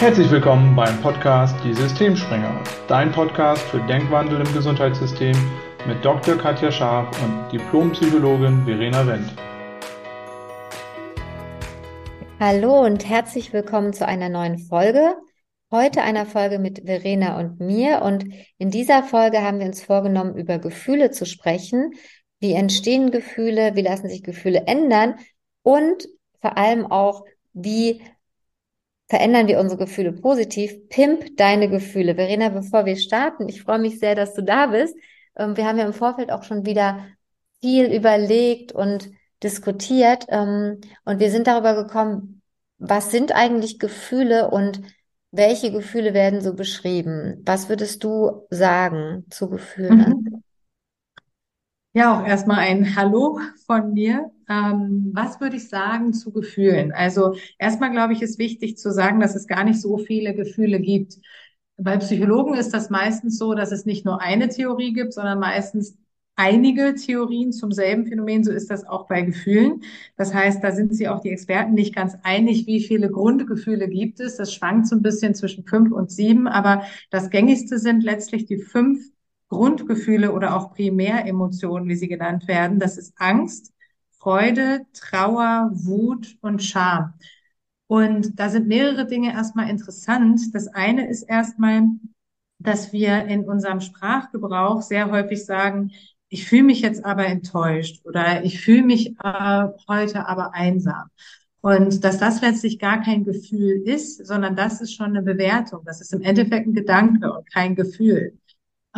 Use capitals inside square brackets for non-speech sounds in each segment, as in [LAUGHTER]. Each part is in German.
Herzlich willkommen beim Podcast Die Systemspringer, dein Podcast für Denkwandel im Gesundheitssystem mit Dr. Katja Scharf und Diplompsychologin Verena Wendt. Hallo und herzlich willkommen zu einer neuen Folge. Heute einer Folge mit Verena und mir. Und in dieser Folge haben wir uns vorgenommen, über Gefühle zu sprechen. Wie entstehen Gefühle? Wie lassen sich Gefühle ändern? Und vor allem auch, wie verändern wir unsere Gefühle positiv. Pimp deine Gefühle. Verena, bevor wir starten, ich freue mich sehr, dass du da bist. Ähm, wir haben ja im Vorfeld auch schon wieder viel überlegt und diskutiert. Ähm, und wir sind darüber gekommen, was sind eigentlich Gefühle und welche Gefühle werden so beschrieben? Was würdest du sagen zu Gefühlen? Mhm. Ja, auch erstmal ein Hallo von mir. Ähm, was würde ich sagen zu Gefühlen? Also erstmal glaube ich, ist wichtig zu sagen, dass es gar nicht so viele Gefühle gibt. Bei Psychologen ist das meistens so, dass es nicht nur eine Theorie gibt, sondern meistens einige Theorien zum selben Phänomen. So ist das auch bei Gefühlen. Das heißt, da sind sich auch die Experten nicht ganz einig, wie viele Grundgefühle gibt es. Das schwankt so ein bisschen zwischen fünf und sieben, aber das gängigste sind letztlich die fünf Grundgefühle oder auch Primäremotionen, wie sie genannt werden. Das ist Angst, Freude, Trauer, Wut und Scham. Und da sind mehrere Dinge erstmal interessant. Das eine ist erstmal, dass wir in unserem Sprachgebrauch sehr häufig sagen, ich fühle mich jetzt aber enttäuscht oder ich fühle mich äh, heute aber einsam. Und dass das letztlich gar kein Gefühl ist, sondern das ist schon eine Bewertung. Das ist im Endeffekt ein Gedanke und kein Gefühl.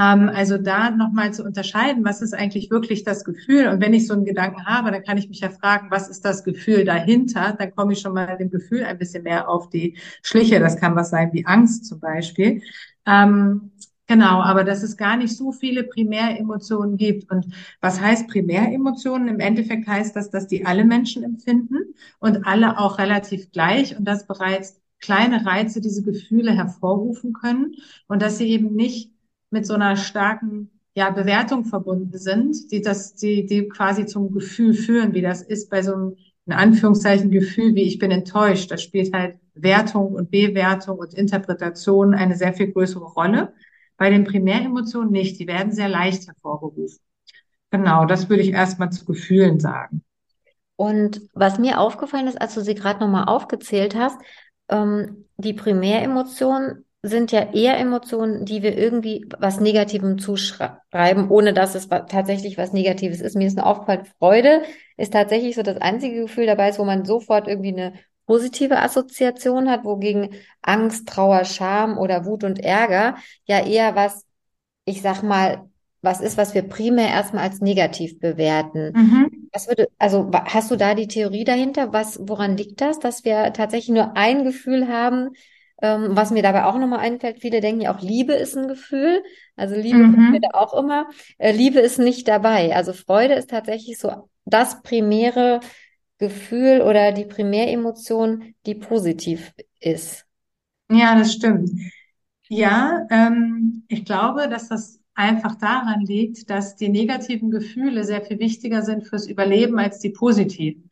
Ähm, also da nochmal zu unterscheiden, was ist eigentlich wirklich das Gefühl? Und wenn ich so einen Gedanken habe, dann kann ich mich ja fragen, was ist das Gefühl dahinter? Dann komme ich schon mal dem Gefühl ein bisschen mehr auf die Schliche. Das kann was sein wie Angst zum Beispiel. Ähm, Genau, aber dass es gar nicht so viele Primäremotionen gibt. Und was heißt Primäremotionen? Im Endeffekt heißt das, dass die alle Menschen empfinden und alle auch relativ gleich und dass bereits kleine Reize diese Gefühle hervorrufen können und dass sie eben nicht mit so einer starken ja, Bewertung verbunden sind, die das, die, die quasi zum Gefühl führen, wie das ist bei so einem, in Anführungszeichen, Gefühl, wie ich bin enttäuscht. Da spielt halt Wertung und Bewertung und Interpretation eine sehr viel größere Rolle. Bei den Primäremotionen nicht. Die werden sehr leicht hervorgerufen. Genau, das würde ich erstmal zu Gefühlen sagen. Und was mir aufgefallen ist, als du sie gerade nochmal aufgezählt hast, ähm, die Primäremotionen sind ja eher Emotionen, die wir irgendwie was Negativem zuschreiben, ohne dass es tatsächlich was Negatives ist. Mir ist nur aufgefallen, Freude ist tatsächlich so das einzige Gefühl dabei ist, wo man sofort irgendwie eine positive Assoziation hat, wogegen Angst, Trauer, Scham oder Wut und Ärger ja eher was, ich sag mal, was ist, was wir primär erstmal als negativ bewerten. Mhm. Was würde, also hast du da die Theorie dahinter? Was, woran liegt das, dass wir tatsächlich nur ein Gefühl haben, ähm, was mir dabei auch nochmal einfällt, viele denken ja auch, Liebe ist ein Gefühl. Also Liebe mhm. wir da auch immer. Äh, Liebe ist nicht dabei. Also Freude ist tatsächlich so das primäre Gefühl oder die Primäremotion, die positiv ist. Ja, das stimmt. Ja, ähm, ich glaube, dass das einfach daran liegt, dass die negativen Gefühle sehr viel wichtiger sind fürs Überleben als die positiven.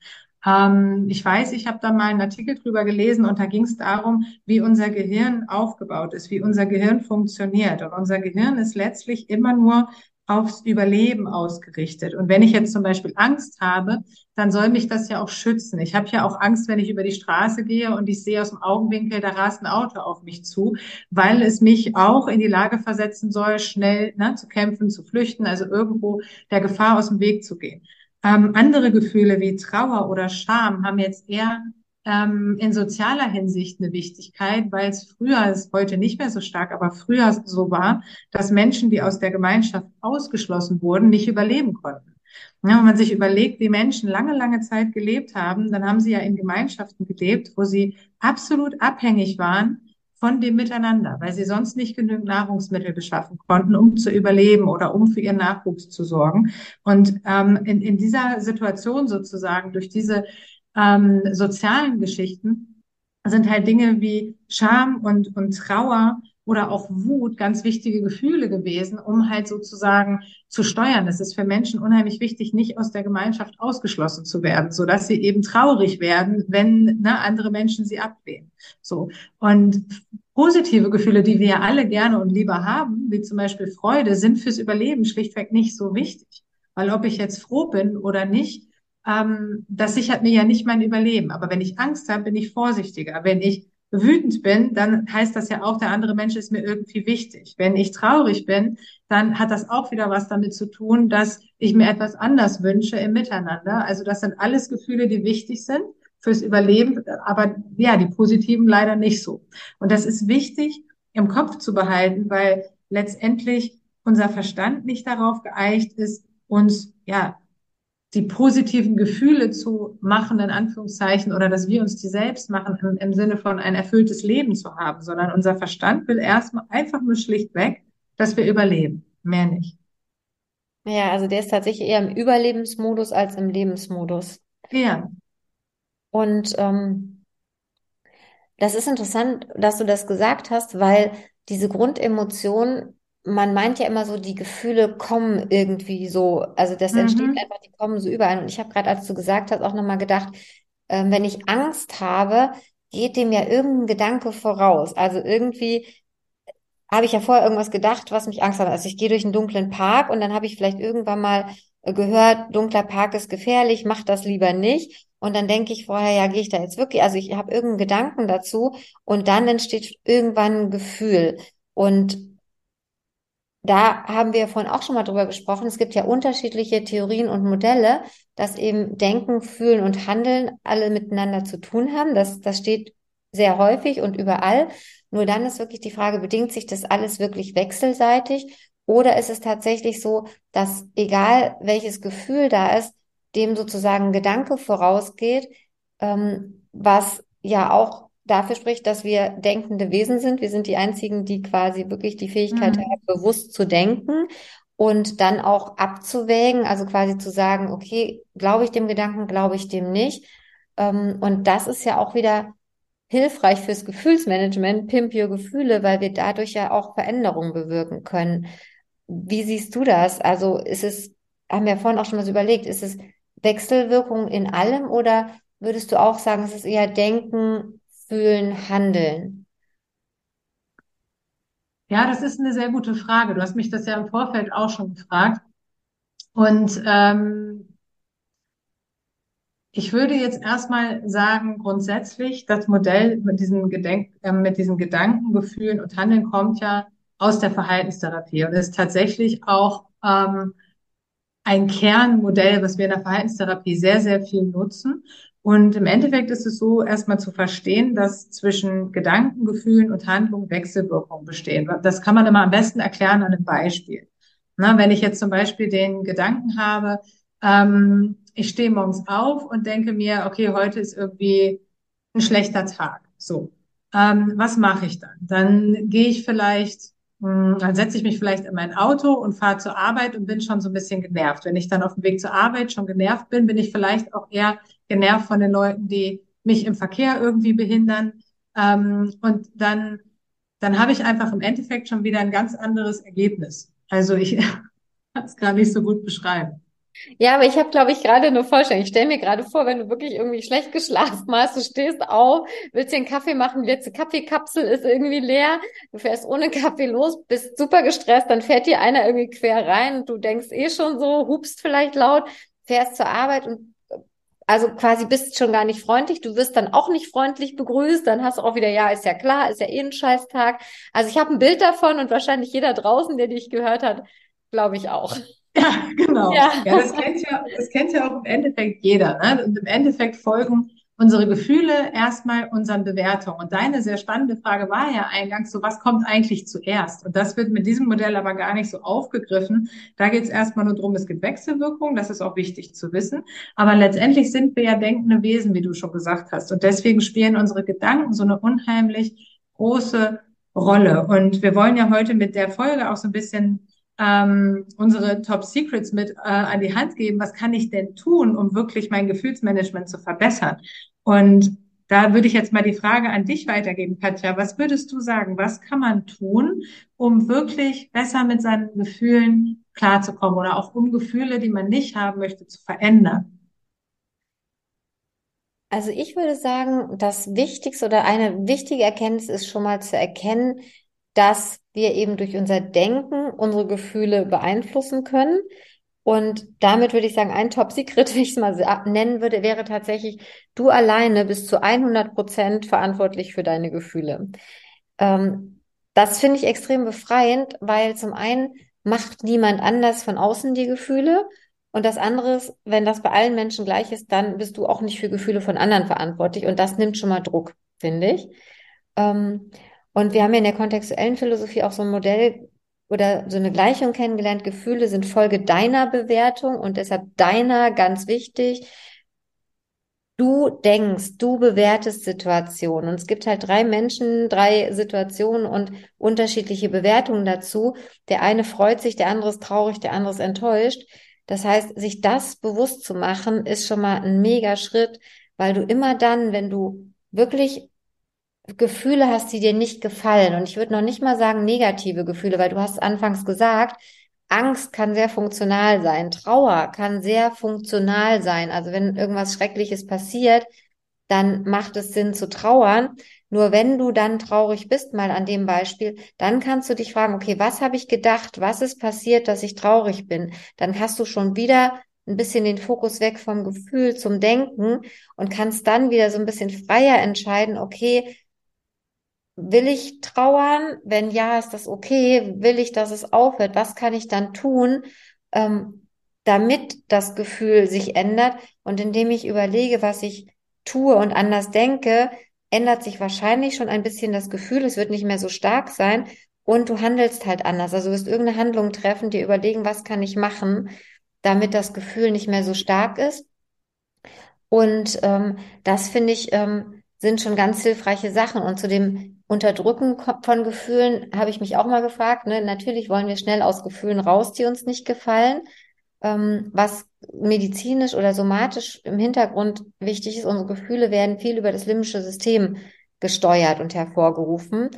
Ähm, ich weiß, ich habe da mal einen Artikel drüber gelesen und da ging es darum, wie unser Gehirn aufgebaut ist, wie unser Gehirn funktioniert. Und unser Gehirn ist letztlich immer nur aufs Überleben ausgerichtet. Und wenn ich jetzt zum Beispiel Angst habe, dann soll mich das ja auch schützen. Ich habe ja auch Angst, wenn ich über die Straße gehe und ich sehe aus dem Augenwinkel, da rast ein Auto auf mich zu, weil es mich auch in die Lage versetzen soll, schnell ne, zu kämpfen, zu flüchten, also irgendwo der Gefahr aus dem Weg zu gehen. Ähm, andere Gefühle wie Trauer oder Scham haben jetzt eher ähm, in sozialer Hinsicht eine Wichtigkeit, weil es früher, ist heute nicht mehr so stark, aber früher so war, dass Menschen, die aus der Gemeinschaft ausgeschlossen wurden, nicht überleben konnten. Ja, wenn man sich überlegt, wie Menschen lange, lange Zeit gelebt haben, dann haben sie ja in Gemeinschaften gelebt, wo sie absolut abhängig waren von dem Miteinander, weil sie sonst nicht genügend Nahrungsmittel beschaffen konnten, um zu überleben oder um für ihren Nachwuchs zu sorgen. Und ähm, in, in dieser Situation sozusagen, durch diese ähm, sozialen Geschichten, sind halt Dinge wie Scham und, und Trauer oder auch Wut ganz wichtige Gefühle gewesen, um halt sozusagen zu steuern. Es ist für Menschen unheimlich wichtig, nicht aus der Gemeinschaft ausgeschlossen zu werden, so dass sie eben traurig werden, wenn ne, andere Menschen sie ablehnen. So und positive Gefühle, die wir ja alle gerne und lieber haben, wie zum Beispiel Freude, sind fürs Überleben schlichtweg nicht so wichtig, weil ob ich jetzt froh bin oder nicht, ähm, das sichert mir ja nicht mein Überleben. Aber wenn ich Angst habe, bin ich vorsichtiger. Wenn ich wütend bin, dann heißt das ja auch, der andere Mensch ist mir irgendwie wichtig. Wenn ich traurig bin, dann hat das auch wieder was damit zu tun, dass ich mir etwas anders wünsche im Miteinander. Also das sind alles Gefühle, die wichtig sind fürs Überleben, aber ja, die positiven leider nicht so. Und das ist wichtig im Kopf zu behalten, weil letztendlich unser Verstand nicht darauf geeicht ist, uns ja die positiven Gefühle zu machen, in Anführungszeichen, oder dass wir uns die selbst machen im, im Sinne von ein erfülltes Leben zu haben, sondern unser Verstand will erstmal einfach nur schlichtweg, dass wir überleben. Mehr nicht. Ja, also der ist tatsächlich eher im Überlebensmodus als im Lebensmodus. Ja. Und ähm, das ist interessant, dass du das gesagt hast, weil diese Grundemotion man meint ja immer so, die Gefühle kommen irgendwie so, also das entsteht Mhm. einfach, die kommen so überall. Und ich habe gerade, als du gesagt hast, auch nochmal gedacht, ähm, wenn ich Angst habe, geht dem ja irgendein Gedanke voraus. Also irgendwie habe ich ja vorher irgendwas gedacht, was mich Angst hat. Also ich gehe durch einen dunklen Park und dann habe ich vielleicht irgendwann mal äh, gehört, dunkler Park ist gefährlich, mach das lieber nicht. Und dann denke ich vorher, ja, gehe ich da jetzt wirklich? Also ich habe irgendeinen Gedanken dazu und dann entsteht irgendwann ein Gefühl. Und da haben wir vorhin auch schon mal drüber gesprochen. Es gibt ja unterschiedliche Theorien und Modelle, dass eben Denken, Fühlen und Handeln alle miteinander zu tun haben. Das, das steht sehr häufig und überall. Nur dann ist wirklich die Frage, bedingt sich das alles wirklich wechselseitig? Oder ist es tatsächlich so, dass egal welches Gefühl da ist, dem sozusagen Gedanke vorausgeht, ähm, was ja auch dafür spricht, dass wir denkende Wesen sind. Wir sind die einzigen, die quasi wirklich die Fähigkeit Mhm. haben, bewusst zu denken und dann auch abzuwägen, also quasi zu sagen, okay, glaube ich dem Gedanken, glaube ich dem nicht. Ähm, und das ist ja auch wieder hilfreich fürs Gefühlsmanagement, Pimp Your Gefühle, weil wir dadurch ja auch Veränderungen bewirken können. Wie siehst du das? Also ist es, haben wir vorhin auch schon was überlegt, ist es Wechselwirkung in allem oder würdest du auch sagen, es ist eher Denken, Fühlen, Handeln? Ja, das ist eine sehr gute Frage. Du hast mich das ja im Vorfeld auch schon gefragt. Und ähm, ich würde jetzt erstmal sagen, grundsätzlich, das Modell mit diesen Gedenk äh, mit diesen Gedanken, Gefühlen und Handeln kommt ja aus der Verhaltenstherapie und ist tatsächlich auch ähm, ein Kernmodell, was wir in der Verhaltenstherapie sehr, sehr viel nutzen. Und im Endeffekt ist es so, erstmal zu verstehen, dass zwischen Gedanken, Gefühlen und Handlungen Wechselwirkungen bestehen. Das kann man immer am besten erklären an einem Beispiel. Na, wenn ich jetzt zum Beispiel den Gedanken habe, ähm, ich stehe morgens auf und denke mir, okay, heute ist irgendwie ein schlechter Tag. So, ähm, was mache ich dann? Dann gehe ich vielleicht hm, Dann setze ich mich vielleicht in mein Auto und fahre zur Arbeit und bin schon so ein bisschen genervt. Wenn ich dann auf dem Weg zur Arbeit schon genervt bin, bin ich vielleicht auch eher genervt von den Leuten, die mich im Verkehr irgendwie behindern. Ähm, und dann, dann habe ich einfach im Endeffekt schon wieder ein ganz anderes Ergebnis. Also ich [LAUGHS] kann es gar nicht so gut beschreiben. Ja, aber ich habe, glaube ich, gerade eine Vorstellung. Ich stelle mir gerade vor, wenn du wirklich irgendwie schlecht geschlafen hast, du stehst auf, willst dir einen Kaffee machen, die letzte Kaffeekapsel ist irgendwie leer, du fährst ohne [LAUGHS] Kaffee los, bist super gestresst, dann fährt dir einer irgendwie quer rein und du denkst eh schon so, hupst vielleicht laut, fährst zur Arbeit und also quasi bist schon gar nicht freundlich, du wirst dann auch nicht freundlich begrüßt, dann hast du auch wieder, ja, ist ja klar, ist ja eh ein Scheißtag. Also ich habe ein Bild davon und wahrscheinlich jeder draußen, der dich gehört hat, glaube ich auch. [LAUGHS] Ja, genau. Ja. Ja, das kennt ja, das kennt ja auch im Endeffekt jeder, ne? Und im Endeffekt folgen unsere Gefühle erstmal unseren Bewertungen. Und deine sehr spannende Frage war ja eingangs so, was kommt eigentlich zuerst? Und das wird mit diesem Modell aber gar nicht so aufgegriffen. Da geht es erstmal nur darum, es gibt Wechselwirkungen, das ist auch wichtig zu wissen. Aber letztendlich sind wir ja denkende Wesen, wie du schon gesagt hast. Und deswegen spielen unsere Gedanken so eine unheimlich große Rolle. Und wir wollen ja heute mit der Folge auch so ein bisschen ähm, unsere Top Secrets mit äh, an die Hand geben. Was kann ich denn tun, um wirklich mein Gefühlsmanagement zu verbessern? Und da würde ich jetzt mal die Frage an dich weitergeben, Katja. Was würdest du sagen? Was kann man tun, um wirklich besser mit seinen Gefühlen klarzukommen oder auch um Gefühle, die man nicht haben möchte, zu verändern? Also ich würde sagen, das Wichtigste oder eine wichtige Erkenntnis ist schon mal zu erkennen, dass wir eben durch unser Denken unsere Gefühle beeinflussen können. Und damit würde ich sagen, ein Top-Secret, [LAUGHS] wie ich es mal nennen würde, wäre tatsächlich, du alleine bist zu 100 Prozent verantwortlich für deine Gefühle. Ähm, das finde ich extrem befreiend, weil zum einen macht niemand anders von außen die Gefühle. Und das andere ist, wenn das bei allen Menschen gleich ist, dann bist du auch nicht für Gefühle von anderen verantwortlich. Und das nimmt schon mal Druck, finde ich. Ähm, und wir haben ja in der kontextuellen Philosophie auch so ein Modell oder so eine Gleichung kennengelernt. Gefühle sind Folge deiner Bewertung und deshalb deiner ganz wichtig. Du denkst, du bewertest Situationen. Und es gibt halt drei Menschen, drei Situationen und unterschiedliche Bewertungen dazu. Der eine freut sich, der andere ist traurig, der andere ist enttäuscht. Das heißt, sich das bewusst zu machen, ist schon mal ein mega Schritt, weil du immer dann, wenn du wirklich Gefühle hast, die dir nicht gefallen. Und ich würde noch nicht mal sagen negative Gefühle, weil du hast anfangs gesagt, Angst kann sehr funktional sein, Trauer kann sehr funktional sein. Also wenn irgendwas Schreckliches passiert, dann macht es Sinn zu trauern. Nur wenn du dann traurig bist, mal an dem Beispiel, dann kannst du dich fragen, okay, was habe ich gedacht? Was ist passiert, dass ich traurig bin? Dann hast du schon wieder ein bisschen den Fokus weg vom Gefühl zum Denken und kannst dann wieder so ein bisschen freier entscheiden, okay, Will ich trauern? Wenn ja, ist das okay? Will ich, dass es aufhört? Was kann ich dann tun, ähm, damit das Gefühl sich ändert? Und indem ich überlege, was ich tue und anders denke, ändert sich wahrscheinlich schon ein bisschen das Gefühl. Es wird nicht mehr so stark sein und du handelst halt anders. Also du wirst irgendeine Handlung treffen, dir überlegen, was kann ich machen, damit das Gefühl nicht mehr so stark ist. Und ähm, das finde ich ähm, sind schon ganz hilfreiche Sachen. Und zu dem Unterdrücken von Gefühlen habe ich mich auch mal gefragt. Ne? Natürlich wollen wir schnell aus Gefühlen raus, die uns nicht gefallen. Ähm, was medizinisch oder somatisch im Hintergrund wichtig ist, unsere Gefühle werden viel über das limbische System gesteuert und hervorgerufen.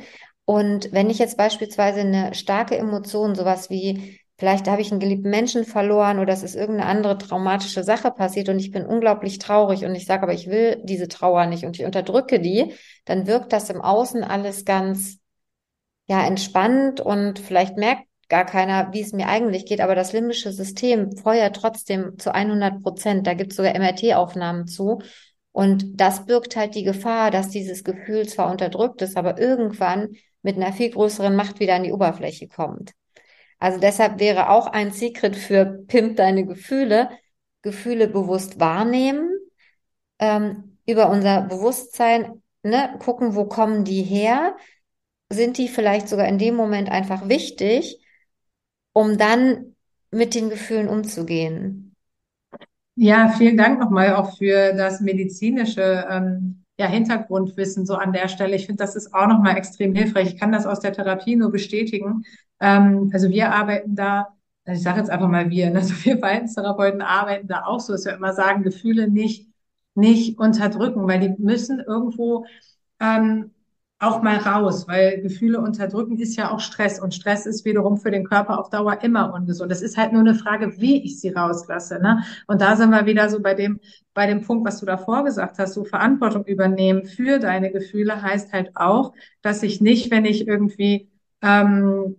Und wenn ich jetzt beispielsweise eine starke Emotion, sowas wie vielleicht habe ich einen geliebten Menschen verloren oder es ist irgendeine andere traumatische Sache passiert und ich bin unglaublich traurig und ich sage, aber ich will diese Trauer nicht und ich unterdrücke die, dann wirkt das im Außen alles ganz, ja, entspannt und vielleicht merkt gar keiner, wie es mir eigentlich geht, aber das limbische System feuert trotzdem zu 100 Prozent. Da gibt es sogar MRT-Aufnahmen zu. Und das birgt halt die Gefahr, dass dieses Gefühl zwar unterdrückt ist, aber irgendwann mit einer viel größeren Macht wieder an die Oberfläche kommt. Also deshalb wäre auch ein Secret für Pimp deine Gefühle, Gefühle bewusst wahrnehmen, ähm, über unser Bewusstsein ne, gucken, wo kommen die her, sind die vielleicht sogar in dem Moment einfach wichtig, um dann mit den Gefühlen umzugehen. Ja, vielen Dank nochmal auch für das medizinische ähm, ja, Hintergrundwissen so an der Stelle. Ich finde, das ist auch nochmal extrem hilfreich. Ich kann das aus der Therapie nur bestätigen. Ähm, also wir arbeiten da, also ich sage jetzt einfach mal wir, also wir Verhaltenstherapeuten arbeiten da auch so, dass wir immer sagen, Gefühle nicht, nicht unterdrücken, weil die müssen irgendwo ähm, auch mal raus, weil Gefühle unterdrücken ist ja auch Stress und Stress ist wiederum für den Körper auf Dauer immer ungesund. Das ist halt nur eine Frage, wie ich sie rauslasse. Ne? Und da sind wir wieder so bei dem, bei dem Punkt, was du davor gesagt hast, so Verantwortung übernehmen für deine Gefühle heißt halt auch, dass ich nicht, wenn ich irgendwie ähm,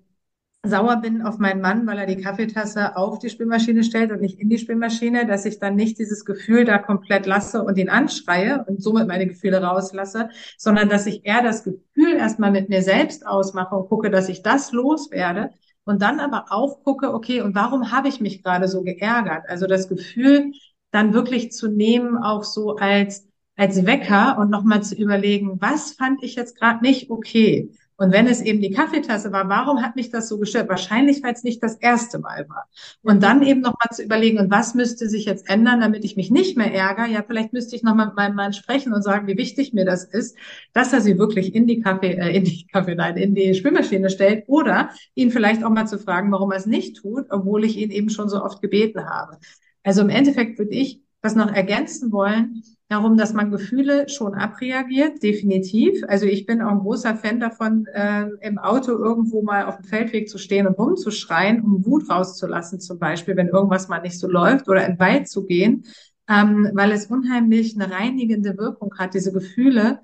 sauer bin auf meinen Mann, weil er die Kaffeetasse auf die Spülmaschine stellt und nicht in die Spülmaschine, dass ich dann nicht dieses Gefühl da komplett lasse und ihn anschreie und somit meine Gefühle rauslasse, sondern dass ich eher das Gefühl erstmal mit mir selbst ausmache und gucke, dass ich das loswerde und dann aber auch gucke, okay, und warum habe ich mich gerade so geärgert? Also das Gefühl dann wirklich zu nehmen, auch so als als Wecker und nochmal zu überlegen, was fand ich jetzt gerade nicht okay? Und wenn es eben die Kaffeetasse war, warum hat mich das so gestört? Wahrscheinlich, weil es nicht das erste Mal war. Und dann eben nochmal zu überlegen, und was müsste sich jetzt ändern, damit ich mich nicht mehr ärgere? Ja, vielleicht müsste ich nochmal mit meinem Mann sprechen und sagen, wie wichtig mir das ist, dass er sie wirklich in die Kaffee, äh, in die [LAUGHS] Kaffee, nein, in die Spülmaschine stellt oder ihn vielleicht auch mal zu fragen, warum er es nicht tut, obwohl ich ihn eben schon so oft gebeten habe. Also im Endeffekt würde ich das noch ergänzen wollen, darum, dass man Gefühle schon abreagiert, definitiv. Also ich bin auch ein großer Fan davon, äh, im Auto irgendwo mal auf dem Feldweg zu stehen und rumzuschreien, um Wut rauszulassen, zum Beispiel, wenn irgendwas mal nicht so läuft oder in den Wald zu gehen, ähm, weil es unheimlich eine reinigende Wirkung hat, diese Gefühle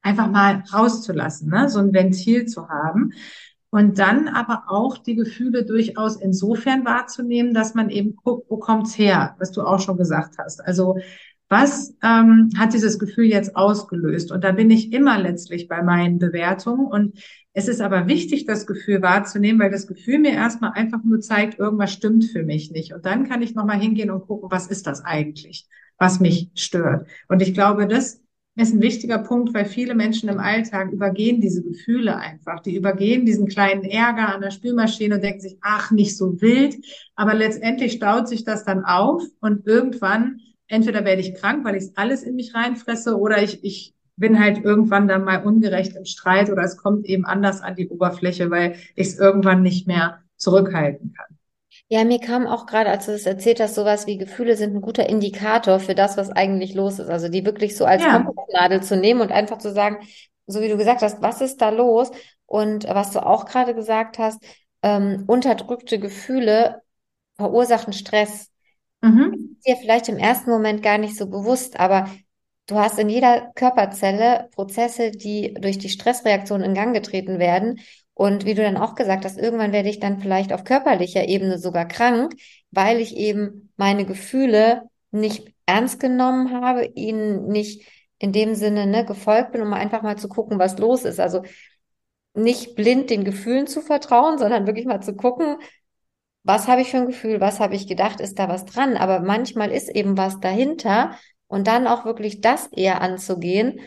einfach mal rauszulassen, ne? so ein Ventil zu haben. Und dann aber auch die Gefühle durchaus insofern wahrzunehmen, dass man eben guckt, wo kommt's her, was du auch schon gesagt hast. Also was ähm, hat dieses Gefühl jetzt ausgelöst? Und da bin ich immer letztlich bei meinen Bewertungen. Und es ist aber wichtig, das Gefühl wahrzunehmen, weil das Gefühl mir erstmal einfach nur zeigt, irgendwas stimmt für mich nicht. Und dann kann ich nochmal hingehen und gucken, was ist das eigentlich, was mich stört. Und ich glaube, das ist ein wichtiger Punkt, weil viele Menschen im Alltag übergehen diese Gefühle einfach. Die übergehen diesen kleinen Ärger an der Spülmaschine und denken sich, ach, nicht so wild. Aber letztendlich staut sich das dann auf und irgendwann, entweder werde ich krank, weil ich alles in mich reinfresse oder ich, ich bin halt irgendwann dann mal ungerecht im Streit oder es kommt eben anders an die Oberfläche, weil ich es irgendwann nicht mehr zurückhalten kann. Ja, mir kam auch gerade, als du das erzählt hast, sowas wie Gefühle sind ein guter Indikator für das, was eigentlich los ist. Also die wirklich so als ja. Kompassnadel zu nehmen und einfach zu sagen, so wie du gesagt hast, was ist da los? Und was du auch gerade gesagt hast, ähm, unterdrückte Gefühle verursachen Stress. Mhm. Dir vielleicht im ersten Moment gar nicht so bewusst, aber du hast in jeder Körperzelle Prozesse, die durch die Stressreaktion in Gang getreten werden und wie du dann auch gesagt hast, irgendwann werde ich dann vielleicht auf körperlicher Ebene sogar krank, weil ich eben meine Gefühle nicht ernst genommen habe, ihnen nicht in dem Sinne ne, gefolgt bin, um einfach mal zu gucken, was los ist. Also nicht blind den Gefühlen zu vertrauen, sondern wirklich mal zu gucken, was habe ich für ein Gefühl, was habe ich gedacht, ist da was dran. Aber manchmal ist eben was dahinter und dann auch wirklich das eher anzugehen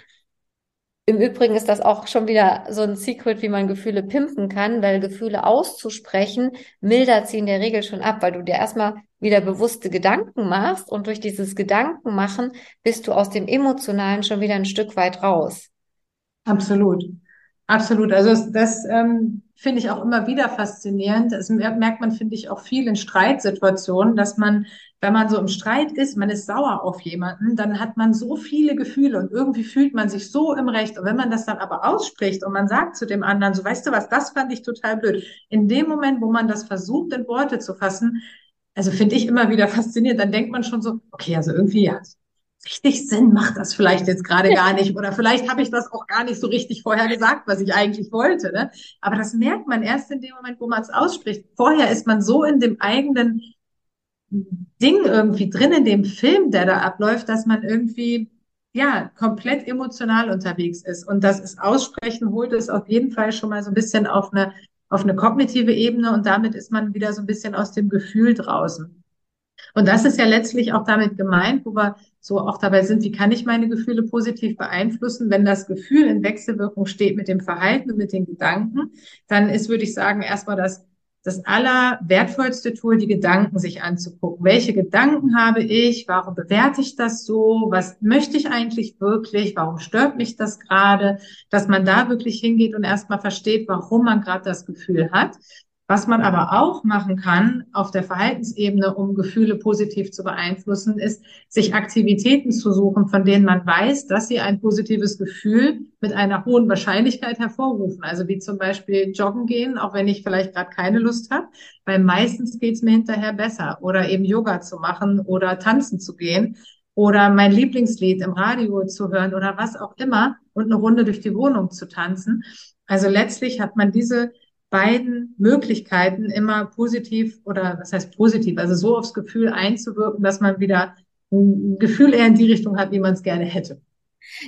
im Übrigen ist das auch schon wieder so ein Secret, wie man Gefühle pimpen kann, weil Gefühle auszusprechen milder ziehen der Regel schon ab, weil du dir erstmal wieder bewusste Gedanken machst und durch dieses Gedankenmachen bist du aus dem Emotionalen schon wieder ein Stück weit raus. Absolut. Absolut. Also das, das ähm, finde ich auch immer wieder faszinierend. Das merkt man, finde ich, auch viel in Streitsituationen, dass man, wenn man so im Streit ist, man ist sauer auf jemanden, dann hat man so viele Gefühle und irgendwie fühlt man sich so im Recht. Und wenn man das dann aber ausspricht und man sagt zu dem anderen, so weißt du was, das fand ich total blöd. In dem Moment, wo man das versucht, in Worte zu fassen, also finde ich immer wieder faszinierend, dann denkt man schon so, okay, also irgendwie, ja, richtig Sinn macht das vielleicht jetzt gerade gar nicht. Oder vielleicht habe ich das auch gar nicht so richtig vorher gesagt, was ich eigentlich wollte. Ne? Aber das merkt man erst in dem Moment, wo man es ausspricht. Vorher ist man so in dem eigenen Ding irgendwie drin, in dem Film, der da abläuft, dass man irgendwie ja komplett emotional unterwegs ist. Und das ist Aussprechen holt es auf jeden Fall schon mal so ein bisschen auf eine auf eine kognitive Ebene und damit ist man wieder so ein bisschen aus dem Gefühl draußen. Und das ist ja letztlich auch damit gemeint, wo wir so auch dabei sind, wie kann ich meine Gefühle positiv beeinflussen? Wenn das Gefühl in Wechselwirkung steht mit dem Verhalten und mit den Gedanken, dann ist, würde ich sagen, erstmal das, das allerwertvollste Tool, die Gedanken sich anzugucken. Welche Gedanken habe ich? Warum bewerte ich das so? Was möchte ich eigentlich wirklich? Warum stört mich das gerade? Dass man da wirklich hingeht und erstmal versteht, warum man gerade das Gefühl hat. Was man aber auch machen kann auf der Verhaltensebene, um Gefühle positiv zu beeinflussen, ist, sich Aktivitäten zu suchen, von denen man weiß, dass sie ein positives Gefühl mit einer hohen Wahrscheinlichkeit hervorrufen. Also wie zum Beispiel joggen gehen, auch wenn ich vielleicht gerade keine Lust habe, weil meistens geht's mir hinterher besser. Oder eben Yoga zu machen oder tanzen zu gehen oder mein Lieblingslied im Radio zu hören oder was auch immer und eine Runde durch die Wohnung zu tanzen. Also letztlich hat man diese beiden Möglichkeiten immer positiv oder was heißt positiv, also so aufs Gefühl einzuwirken, dass man wieder ein Gefühl eher in die Richtung hat, wie man es gerne hätte.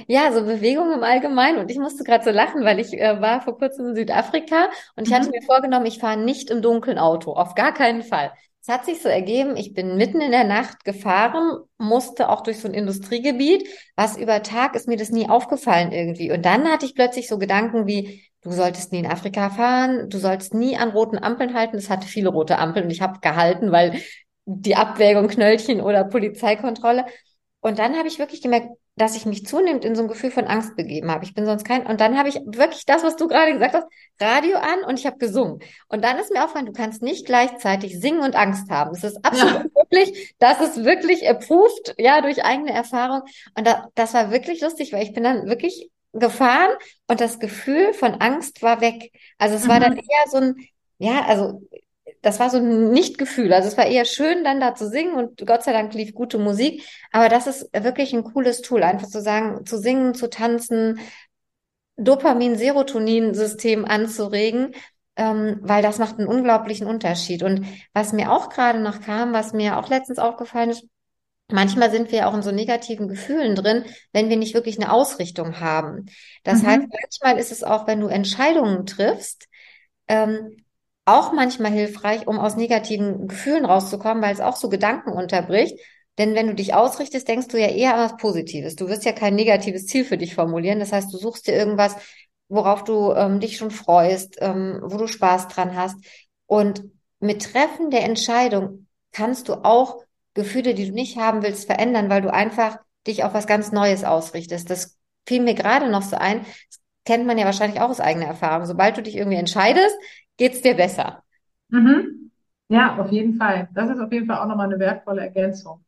Ja, so Bewegung im Allgemeinen. Und ich musste gerade so lachen, weil ich äh, war vor kurzem in Südafrika und ich mhm. hatte mir vorgenommen, ich fahre nicht im dunklen Auto, auf gar keinen Fall. Es hat sich so ergeben, ich bin mitten in der Nacht gefahren, musste auch durch so ein Industriegebiet. Was über Tag ist mir das nie aufgefallen irgendwie. Und dann hatte ich plötzlich so Gedanken wie, du solltest nie in Afrika fahren, du sollst nie an roten Ampeln halten. Es hatte viele rote Ampeln und ich habe gehalten, weil die Abwägung Knöllchen oder Polizeikontrolle. Und dann habe ich wirklich gemerkt, dass ich mich zunehmend in so ein Gefühl von Angst begeben habe. Ich bin sonst kein, und dann habe ich wirklich das, was du gerade gesagt hast, Radio an und ich habe gesungen. Und dann ist mir aufgefallen, du kannst nicht gleichzeitig singen und Angst haben. Es ist absolut ja. wirklich, das ist wirklich approved, ja, durch eigene Erfahrung. Und da, das war wirklich lustig, weil ich bin dann wirklich gefahren und das Gefühl von Angst war weg. Also es mhm. war dann mhm. eher so ein, ja, also das war so ein Nicht-Gefühl. Also es war eher schön, dann da zu singen und Gott sei Dank lief gute Musik. Aber das ist wirklich ein cooles Tool, einfach zu sagen, zu singen, zu tanzen, Dopamin-Serotonin-System anzuregen, ähm, weil das macht einen unglaublichen Unterschied. Und was mir auch gerade noch kam, was mir auch letztens aufgefallen ist, Manchmal sind wir auch in so negativen Gefühlen drin, wenn wir nicht wirklich eine Ausrichtung haben. Das mhm. heißt, manchmal ist es auch, wenn du Entscheidungen triffst, ähm, auch manchmal hilfreich, um aus negativen Gefühlen rauszukommen, weil es auch so Gedanken unterbricht. Denn wenn du dich ausrichtest, denkst du ja eher an was Positives. Du wirst ja kein negatives Ziel für dich formulieren. Das heißt, du suchst dir irgendwas, worauf du ähm, dich schon freust, ähm, wo du Spaß dran hast. Und mit Treffen der Entscheidung kannst du auch Gefühle, die du nicht haben willst, verändern, weil du einfach dich auf was ganz Neues ausrichtest. Das fiel mir gerade noch so ein. Das kennt man ja wahrscheinlich auch aus eigener Erfahrung. Sobald du dich irgendwie entscheidest, geht's dir besser. Mhm. Ja, auf jeden Fall. Das ist auf jeden Fall auch nochmal eine wertvolle Ergänzung.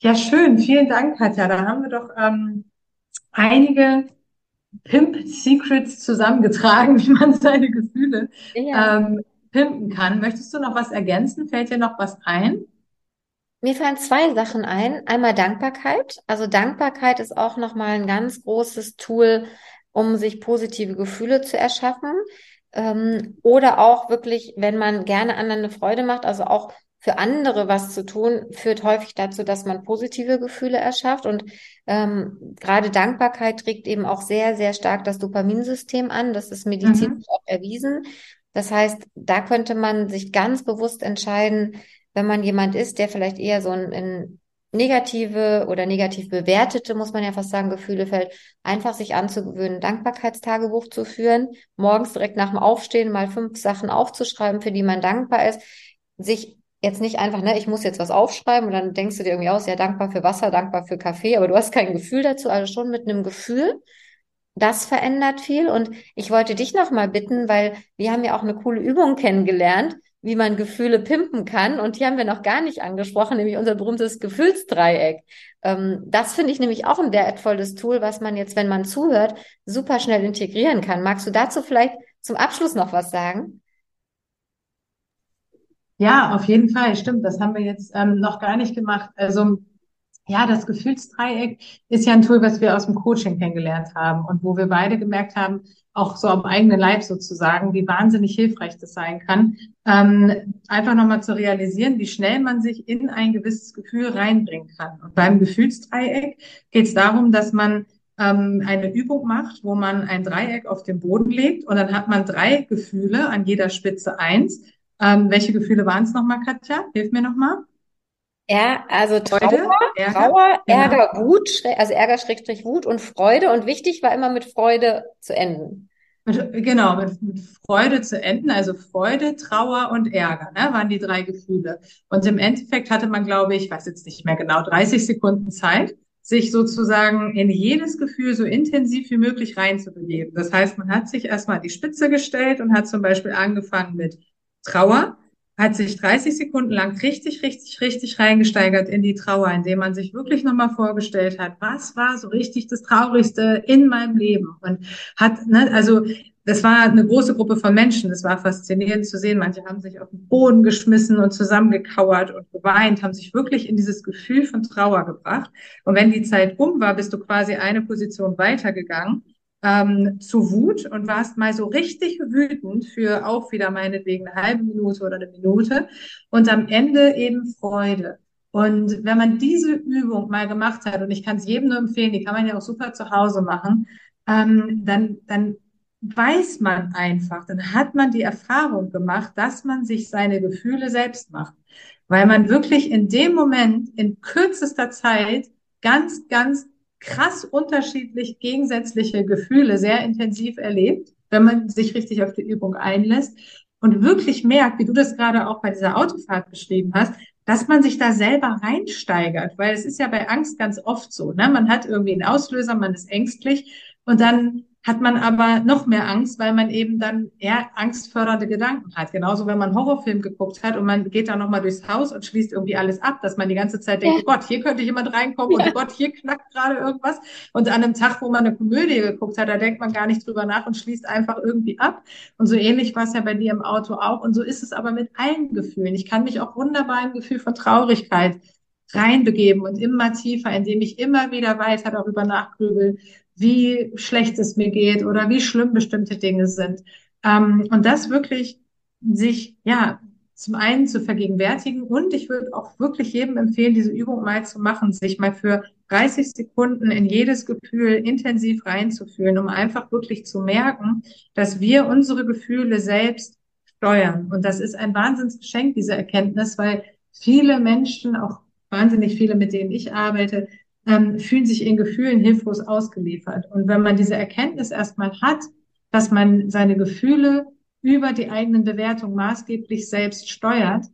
Ja, schön. Vielen Dank, Katja. Da haben wir doch ähm, einige Pimp-Secrets zusammengetragen, [LAUGHS] wie man seine Gefühle ja. ähm, pimpen kann. Möchtest du noch was ergänzen? Fällt dir noch was ein? Mir fallen zwei Sachen ein. Einmal Dankbarkeit. Also Dankbarkeit ist auch nochmal ein ganz großes Tool, um sich positive Gefühle zu erschaffen. Ähm, oder auch wirklich, wenn man gerne anderen eine Freude macht, also auch für andere was zu tun, führt häufig dazu, dass man positive Gefühle erschafft. Und ähm, gerade Dankbarkeit trägt eben auch sehr, sehr stark das Dopaminsystem an. Das ist medizinisch mhm. auch erwiesen. Das heißt, da könnte man sich ganz bewusst entscheiden, wenn man jemand ist, der vielleicht eher so ein, ein negative oder negativ bewertete, muss man ja fast sagen, Gefühle fällt, einfach sich anzugewöhnen, Dankbarkeitstagebuch zu führen, morgens direkt nach dem Aufstehen mal fünf Sachen aufzuschreiben, für die man dankbar ist, sich jetzt nicht einfach, ne, ich muss jetzt was aufschreiben und dann denkst du dir irgendwie aus, ja, dankbar für Wasser, dankbar für Kaffee, aber du hast kein Gefühl dazu, also schon mit einem Gefühl. Das verändert viel und ich wollte dich noch mal bitten, weil wir haben ja auch eine coole Übung kennengelernt, wie man Gefühle pimpen kann. Und hier haben wir noch gar nicht angesprochen, nämlich unser berühmtes Gefühlsdreieck. Ähm, das finde ich nämlich auch ein wertvolles Tool, was man jetzt, wenn man zuhört, super schnell integrieren kann. Magst du dazu vielleicht zum Abschluss noch was sagen? Ja, auf jeden Fall, stimmt. Das haben wir jetzt ähm, noch gar nicht gemacht. Also ja, das Gefühlsdreieck ist ja ein Tool, was wir aus dem Coaching kennengelernt haben und wo wir beide gemerkt haben, auch so am eigenen Leib sozusagen, wie wahnsinnig hilfreich das sein kann, ähm, einfach nochmal zu realisieren, wie schnell man sich in ein gewisses Gefühl reinbringen kann. Und beim Gefühlsdreieck geht es darum, dass man ähm, eine Übung macht, wo man ein Dreieck auf den Boden legt und dann hat man drei Gefühle, an jeder Spitze eins. Ähm, welche Gefühle waren es nochmal, Katja? Hilf mir nochmal. Ja, also Trauer, Freude, Ärger, Trauer, genau. Ärger, genau. Wut, also Ärger, Schrägstrich, Wut und Freude. Und wichtig war immer mit Freude zu enden. Mit, genau, mit, mit Freude zu enden, also Freude, Trauer und Ärger, ne, waren die drei Gefühle. Und im Endeffekt hatte man, glaube ich, weiß jetzt nicht mehr genau, 30 Sekunden Zeit, sich sozusagen in jedes Gefühl so intensiv wie möglich reinzubegeben. Das heißt, man hat sich erstmal die Spitze gestellt und hat zum Beispiel angefangen mit Trauer hat sich 30 Sekunden lang richtig, richtig, richtig reingesteigert in die Trauer, indem man sich wirklich nochmal vorgestellt hat, was war so richtig das Traurigste in meinem Leben und hat, ne, also das war eine große Gruppe von Menschen. Das war faszinierend zu sehen. Manche haben sich auf den Boden geschmissen und zusammengekauert und geweint, haben sich wirklich in dieses Gefühl von Trauer gebracht. Und wenn die Zeit um war, bist du quasi eine Position weitergegangen ähm, zu Wut und warst mal so richtig wütend für auch wieder meinetwegen eine halbe Minute oder eine Minute und am Ende eben Freude. Und wenn man diese Übung mal gemacht hat, und ich kann es jedem nur empfehlen, die kann man ja auch super zu Hause machen, ähm, dann, dann weiß man einfach, dann hat man die Erfahrung gemacht, dass man sich seine Gefühle selbst macht. Weil man wirklich in dem Moment in kürzester Zeit ganz, ganz krass unterschiedlich gegensätzliche Gefühle sehr intensiv erlebt, wenn man sich richtig auf die Übung einlässt und wirklich merkt, wie du das gerade auch bei dieser Autofahrt beschrieben hast, dass man sich da selber reinsteigert, weil es ist ja bei Angst ganz oft so, ne? Man hat irgendwie einen Auslöser, man ist ängstlich und dann hat man aber noch mehr Angst, weil man eben dann eher angstfördernde Gedanken hat. Genauso, wenn man einen Horrorfilm geguckt hat und man geht dann nochmal durchs Haus und schließt irgendwie alles ab, dass man die ganze Zeit denkt, ja. oh Gott, hier könnte jemand reinkommen ja. und oh Gott, hier knackt gerade irgendwas. Und an einem Tag, wo man eine Komödie geguckt hat, da denkt man gar nicht drüber nach und schließt einfach irgendwie ab. Und so ähnlich war es ja bei dir im Auto auch. Und so ist es aber mit allen Gefühlen. Ich kann mich auch wunderbar ein Gefühl von Traurigkeit reinbegeben und immer tiefer, indem ich immer wieder weiter darüber nachgrübel, wie schlecht es mir geht oder wie schlimm bestimmte Dinge sind. Ähm, und das wirklich sich, ja, zum einen zu vergegenwärtigen und ich würde auch wirklich jedem empfehlen, diese Übung mal zu machen, sich mal für 30 Sekunden in jedes Gefühl intensiv reinzufühlen, um einfach wirklich zu merken, dass wir unsere Gefühle selbst steuern. Und das ist ein Wahnsinnsgeschenk, diese Erkenntnis, weil viele Menschen, auch wahnsinnig viele, mit denen ich arbeite, ähm, fühlen sich in Gefühlen hilflos ausgeliefert. Und wenn man diese Erkenntnis erstmal hat, dass man seine Gefühle über die eigenen Bewertungen maßgeblich selbst steuert,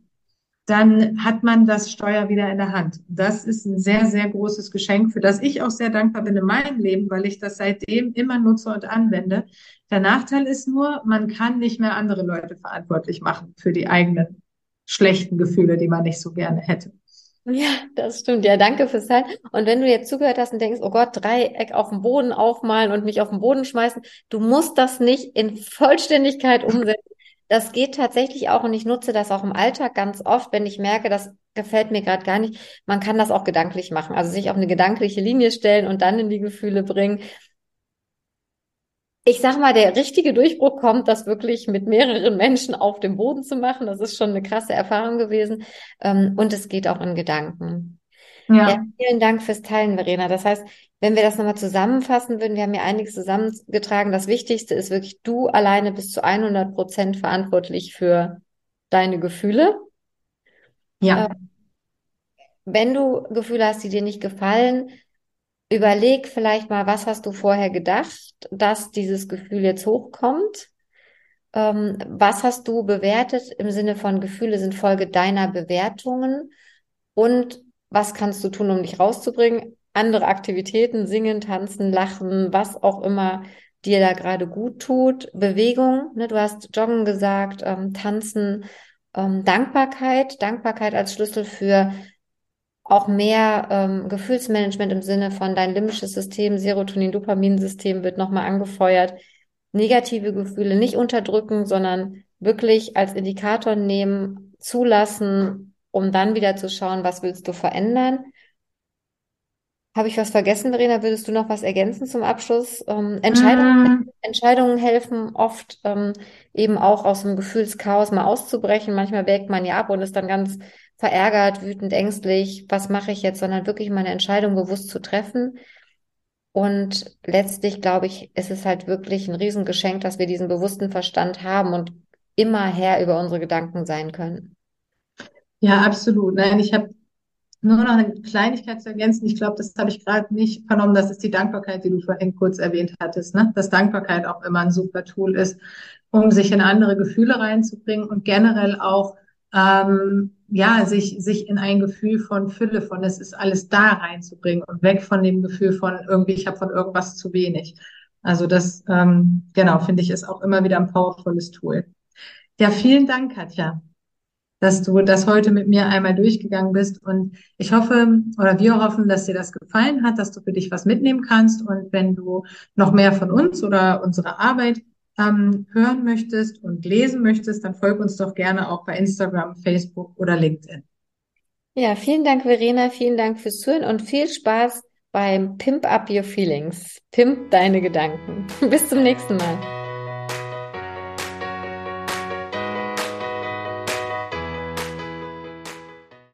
dann hat man das Steuer wieder in der Hand. Das ist ein sehr, sehr großes Geschenk, für das ich auch sehr dankbar bin in meinem Leben, weil ich das seitdem immer nutze und anwende. Der Nachteil ist nur, man kann nicht mehr andere Leute verantwortlich machen für die eigenen schlechten Gefühle, die man nicht so gerne hätte. Ja, das stimmt. Ja, danke fürs Teilen. Und wenn du jetzt zugehört hast und denkst, oh Gott, Dreieck auf dem Boden aufmalen und mich auf den Boden schmeißen, du musst das nicht in Vollständigkeit umsetzen. Das geht tatsächlich auch und ich nutze das auch im Alltag ganz oft, wenn ich merke, das gefällt mir gerade gar nicht. Man kann das auch gedanklich machen, also sich auf eine gedankliche Linie stellen und dann in die Gefühle bringen ich sag mal, der richtige Durchbruch kommt, das wirklich mit mehreren Menschen auf dem Boden zu machen. Das ist schon eine krasse Erfahrung gewesen. Ähm, und es geht auch in Gedanken. Ja. ja. Vielen Dank fürs Teilen, Verena. Das heißt, wenn wir das nochmal zusammenfassen würden, wir haben ja einiges zusammengetragen. Das Wichtigste ist wirklich, du alleine bist zu 100 Prozent verantwortlich für deine Gefühle. Ja. Ähm, wenn du Gefühle hast, die dir nicht gefallen, überleg vielleicht mal, was hast du vorher gedacht, dass dieses Gefühl jetzt hochkommt? Ähm, was hast du bewertet im Sinne von Gefühle sind Folge deiner Bewertungen? Und was kannst du tun, um dich rauszubringen? Andere Aktivitäten, singen, tanzen, lachen, was auch immer dir da gerade gut tut. Bewegung, ne? du hast Joggen gesagt, ähm, tanzen, ähm, Dankbarkeit, Dankbarkeit als Schlüssel für auch mehr ähm, Gefühlsmanagement im Sinne von dein limbisches System, Serotonin, Dopaminsystem wird nochmal angefeuert. Negative Gefühle nicht unterdrücken, sondern wirklich als Indikator nehmen, zulassen, um dann wieder zu schauen, was willst du verändern. Habe ich was vergessen, Verena? Würdest du noch was ergänzen zum Abschluss? Ähm, Entscheidungen, mm. Entscheidungen helfen oft ähm, eben auch aus dem Gefühlschaos mal auszubrechen. Manchmal wägt man ja ab und ist dann ganz verärgert, wütend, ängstlich, was mache ich jetzt, sondern wirklich meine Entscheidung bewusst zu treffen. Und letztlich, glaube ich, ist es halt wirklich ein Riesengeschenk, dass wir diesen bewussten Verstand haben und immer Herr über unsere Gedanken sein können. Ja, absolut. Nein, ich habe nur noch eine Kleinigkeit zu ergänzen. Ich glaube, das habe ich gerade nicht vernommen. Das ist die Dankbarkeit, die du vorhin kurz erwähnt hattest. Ne? Dass Dankbarkeit auch immer ein super Tool ist, um sich in andere Gefühle reinzubringen und generell auch ähm, ja, sich, sich in ein Gefühl von Fülle, von es ist alles da reinzubringen und weg von dem Gefühl von irgendwie, ich habe von irgendwas zu wenig. Also das, ähm, genau, finde ich, ist auch immer wieder ein powervolles Tool. Ja, vielen Dank, Katja, dass du das heute mit mir einmal durchgegangen bist. Und ich hoffe, oder wir hoffen, dass dir das gefallen hat, dass du für dich was mitnehmen kannst. Und wenn du noch mehr von uns oder unserer Arbeit ähm, hören möchtest und lesen möchtest, dann folg uns doch gerne auch bei Instagram, Facebook oder LinkedIn. Ja, vielen Dank, Verena. Vielen Dank fürs Zuhören und viel Spaß beim Pimp Up Your Feelings. Pimp deine Gedanken. [LAUGHS] Bis zum nächsten Mal.